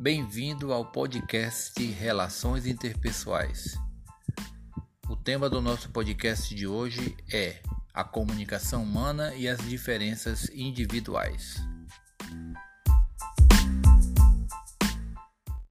Bem-vindo ao podcast Relações Interpessoais. O tema do nosso podcast de hoje é a comunicação humana e as diferenças individuais.